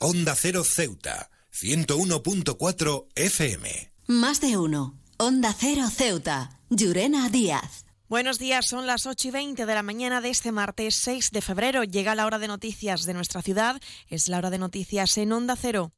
Onda Cero Ceuta, 101.4 FM. Más de uno. Onda Cero Ceuta, Llurena Díaz. Buenos días, son las 8 y 20 de la mañana de este martes 6 de febrero. Llega la hora de noticias de nuestra ciudad. Es la hora de noticias en Onda Cero.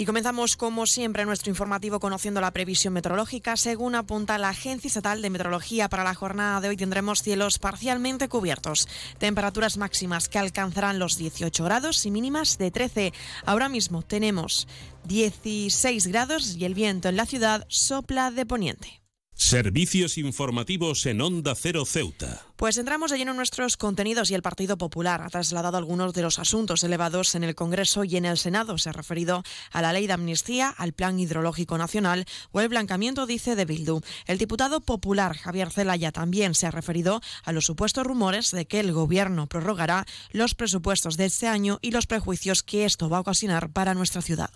Y comenzamos, como siempre, nuestro informativo conociendo la previsión meteorológica. Según apunta la Agencia Estatal de Meteorología, para la jornada de hoy tendremos cielos parcialmente cubiertos, temperaturas máximas que alcanzarán los 18 grados y mínimas de 13. Ahora mismo tenemos 16 grados y el viento en la ciudad sopla de poniente. Servicios informativos en Onda Cero Ceuta. Pues entramos de lleno en nuestros contenidos y el Partido Popular ha trasladado algunos de los asuntos elevados en el Congreso y en el Senado. Se ha referido a la ley de amnistía, al Plan Hidrológico Nacional o el blancamiento, dice de Bildu. El diputado popular Javier Zelaya también se ha referido a los supuestos rumores de que el Gobierno prorrogará los presupuestos de este año y los prejuicios que esto va a ocasionar para nuestra ciudad.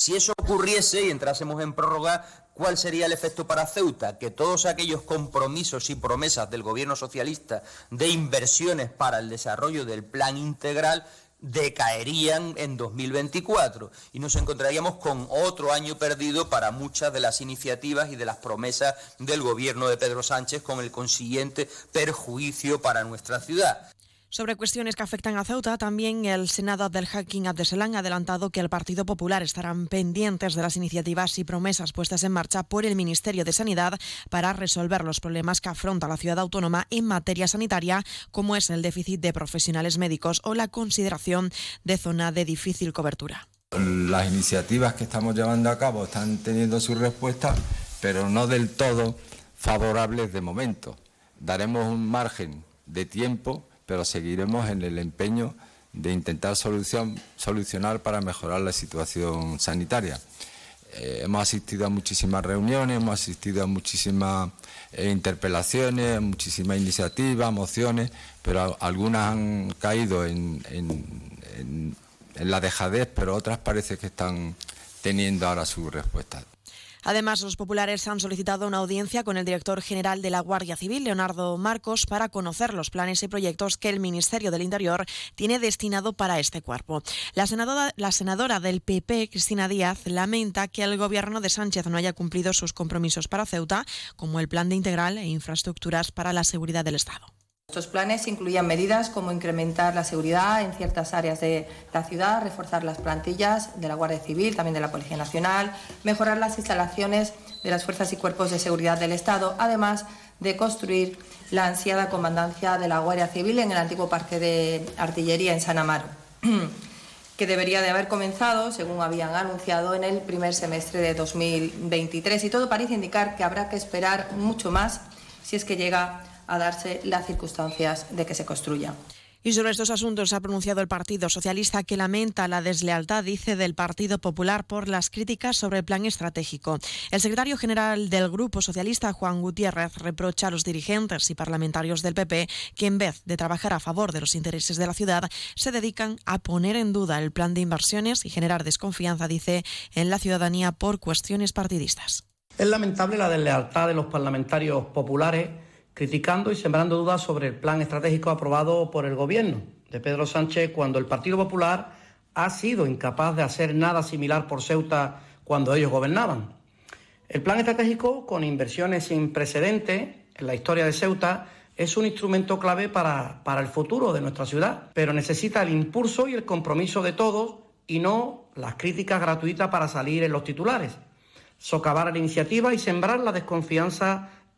Si eso ocurriese y entrásemos en prórroga, ¿cuál sería el efecto para Ceuta? Que todos aquellos compromisos y promesas del Gobierno socialista de inversiones para el desarrollo del plan integral decaerían en 2024 y nos encontraríamos con otro año perdido para muchas de las iniciativas y de las promesas del gobierno de Pedro Sánchez con el consiguiente perjuicio para nuestra ciudad. Sobre cuestiones que afectan a Ceuta, también el Senado del Hacking Abdeselán ha adelantado que el Partido Popular estarán pendientes de las iniciativas y promesas puestas en marcha por el Ministerio de Sanidad para resolver los problemas que afronta la ciudad autónoma en materia sanitaria, como es el déficit de profesionales médicos o la consideración de zona de difícil cobertura. Las iniciativas que estamos llevando a cabo están teniendo su respuesta, pero no del todo favorables de momento. Daremos un margen de tiempo pero seguiremos en el empeño de intentar solucionar para mejorar la situación sanitaria. Eh, hemos asistido a muchísimas reuniones, hemos asistido a muchísimas eh, interpelaciones, muchísimas iniciativas, mociones, pero algunas han caído en, la dejadez, pero otras parece que están teniendo ahora su respuesta. Además, los populares han solicitado una audiencia con el director general de la Guardia Civil, Leonardo Marcos, para conocer los planes y proyectos que el Ministerio del Interior tiene destinado para este cuerpo. La senadora, del PP, Cristina Díaz, lamenta que el gobierno de Sánchez no haya cumplido sus compromisos para Ceuta, como el plan de integral e infraestructuras para la seguridad del Estado. Estos planes incluían medidas como incrementar la seguridad en ciertas áreas de la ciudad, reforzar las plantillas de la Guardia Civil, también de la Policía Nacional, mejorar las instalaciones de las fuerzas y cuerpos de seguridad del Estado, además de construir la ansiada comandancia de la Guardia Civil en el antiguo Parque de Artillería en San Amaro, que debería de haber comenzado, según habían anunciado, en el primer semestre de 2023. Y todo parece indicar que habrá que esperar mucho más si es que llega a darse las circunstancias de que se construya. Y sobre estos asuntos ha pronunciado el Partido Socialista que lamenta la deslealtad, dice, del Partido Popular por las críticas sobre el plan estratégico. El secretario general del Grupo Socialista, Juan Gutiérrez, reprocha a los dirigentes y parlamentarios del PP que en vez de trabajar a favor de los intereses de la ciudad, se dedican a poner en duda el plan de inversiones y generar desconfianza, dice, en la ciudadanía por cuestiones partidistas. Es lamentable la deslealtad de los parlamentarios populares criticando y sembrando dudas sobre el plan estratégico aprobado por el Gobierno de Pedro Sánchez cuando el Partido Popular ha sido incapaz de hacer nada similar por Ceuta cuando ellos gobernaban. El plan estratégico, con inversiones sin precedentes en la historia de Ceuta, es un instrumento clave para, para el futuro de nuestra ciudad, pero necesita el impulso y el compromiso de todos y no las críticas gratuitas para salir en los titulares, socavar la iniciativa y sembrar la desconfianza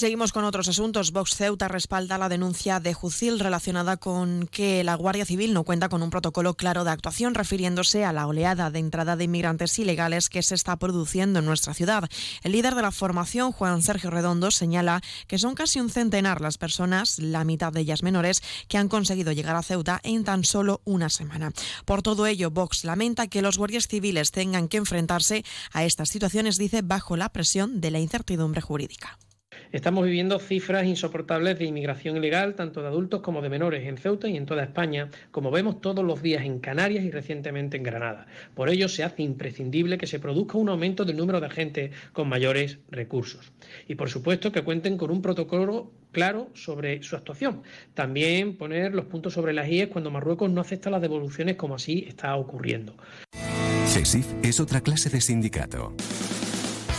Seguimos con otros asuntos. Vox Ceuta respalda la denuncia de Jucil relacionada con que la Guardia Civil no cuenta con un protocolo claro de actuación refiriéndose a la oleada de entrada de inmigrantes ilegales que se está produciendo en nuestra ciudad. El líder de la formación, Juan Sergio Redondo, señala que son casi un centenar las personas, la mitad de ellas menores, que han conseguido llegar a Ceuta en tan solo una semana. Por todo ello, Vox lamenta que los guardias civiles tengan que enfrentarse a estas situaciones, dice, bajo la presión de la incertidumbre jurídica. Estamos viviendo cifras insoportables de inmigración ilegal, tanto de adultos como de menores, en Ceuta y en toda España, como vemos todos los días en Canarias y recientemente en Granada. Por ello, se hace imprescindible que se produzca un aumento del número de agentes con mayores recursos. Y, por supuesto, que cuenten con un protocolo claro sobre su actuación. También poner los puntos sobre las IES cuando Marruecos no acepta las devoluciones como así está ocurriendo. CESIF es otra clase de sindicato.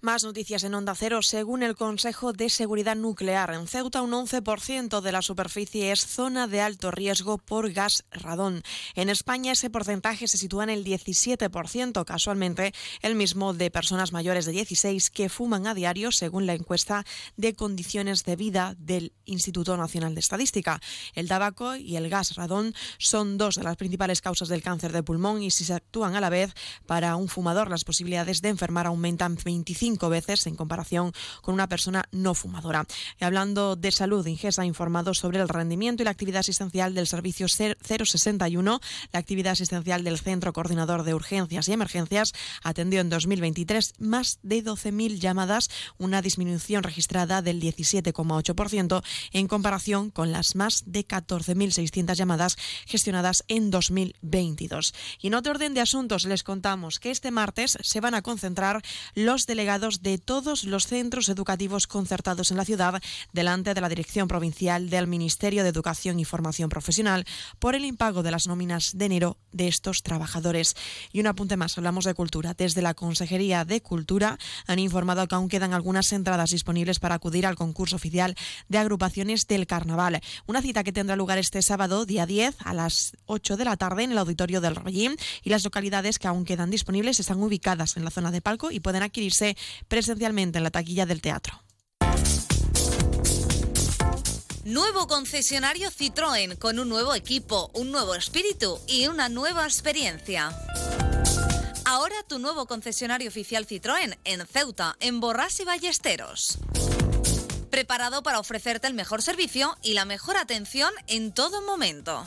Más noticias en Onda Cero. Según el Consejo de Seguridad Nuclear, en Ceuta un 11% de la superficie es zona de alto riesgo por gas radón. En España ese porcentaje se sitúa en el 17%, casualmente el mismo de personas mayores de 16 que fuman a diario, según la encuesta de condiciones de vida del Instituto Nacional de Estadística. El tabaco y el gas radón son dos de las principales causas del cáncer de pulmón y si se actúan a la vez para un fumador las posibilidades de enfermar aumentan 25 veces en comparación con una persona no fumadora. Y hablando de salud, Ingesa ha informado sobre el rendimiento y la actividad asistencial del servicio 061. La actividad asistencial del Centro Coordinador de Urgencias y Emergencias atendió en 2023 más de 12.000 llamadas, una disminución registrada del 17,8% en comparación con las más de 14.600 llamadas gestionadas en 2022. Y en otro orden de asuntos les contamos que este martes se van a concentrar los delegados de todos los centros educativos concertados en la ciudad delante de la Dirección Provincial del Ministerio de Educación y Formación Profesional por el impago de las nóminas de enero de estos trabajadores. Y un apunte más, hablamos de cultura. Desde la Consejería de Cultura han informado que aún quedan algunas entradas disponibles para acudir al concurso oficial de agrupaciones del Carnaval. Una cita que tendrá lugar este sábado, día 10, a las 8 de la tarde en el Auditorio del Rollín y las localidades que aún quedan disponibles están ubicadas en la zona de palco y pueden adquirirse presencialmente en la taquilla del teatro. Nuevo concesionario Citroën con un nuevo equipo, un nuevo espíritu y una nueva experiencia. Ahora tu nuevo concesionario oficial Citroën en Ceuta, en Borras y Ballesteros. Preparado para ofrecerte el mejor servicio y la mejor atención en todo momento.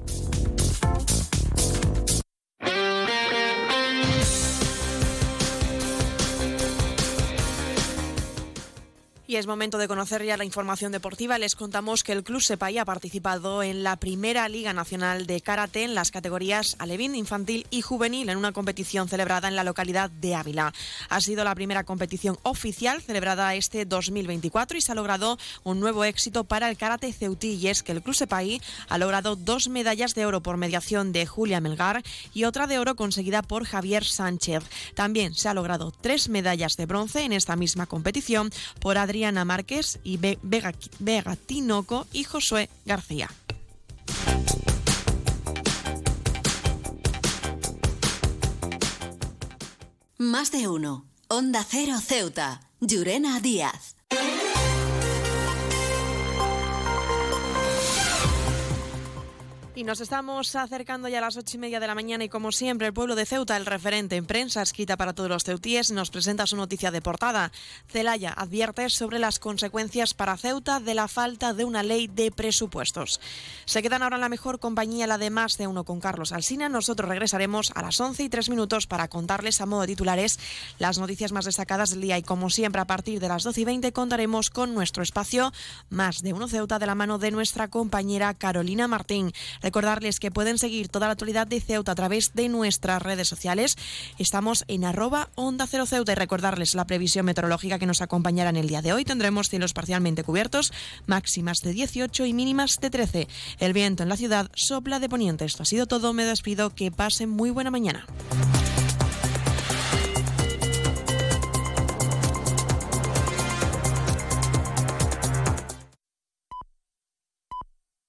Y es momento de conocer ya la información deportiva. Les contamos que el Club Sepay ha participado en la primera Liga Nacional de Karate en las categorías alevín, infantil y juvenil en una competición celebrada en la localidad de Ávila. Ha sido la primera competición oficial celebrada este 2024 y se ha logrado un nuevo éxito para el karate ceutí y es que el Club Sepay ha logrado dos medallas de oro por mediación de Julia Melgar y otra de oro conseguida por Javier Sánchez. También se ha logrado tres medallas de bronce en esta misma competición por Adrián Adriana Márquez y Vega, Vega Tinoco y Josué García. Más de uno. Onda Cero Ceuta. Llurena Díaz. Y nos estamos acercando ya a las ocho y media de la mañana y como siempre el pueblo de Ceuta, el referente en prensa escrita para todos los ceutíes, nos presenta su noticia de portada. Celaya advierte sobre las consecuencias para Ceuta de la falta de una ley de presupuestos. Se quedan ahora en la mejor compañía, la de más de uno con Carlos Alsina. Nosotros regresaremos a las once y tres minutos para contarles a modo de titulares las noticias más destacadas del día y como siempre a partir de las doce y veinte contaremos con nuestro espacio más de uno Ceuta de la mano de nuestra compañera Carolina Martín. Recordarles que pueden seguir toda la actualidad de Ceuta a través de nuestras redes sociales. Estamos en arroba onda cero Ceuta y recordarles la previsión meteorológica que nos acompañará en el día de hoy. Tendremos cielos parcialmente cubiertos, máximas de 18 y mínimas de 13. El viento en la ciudad sopla de poniente. Esto ha sido todo. Me despido. Que pasen muy buena mañana.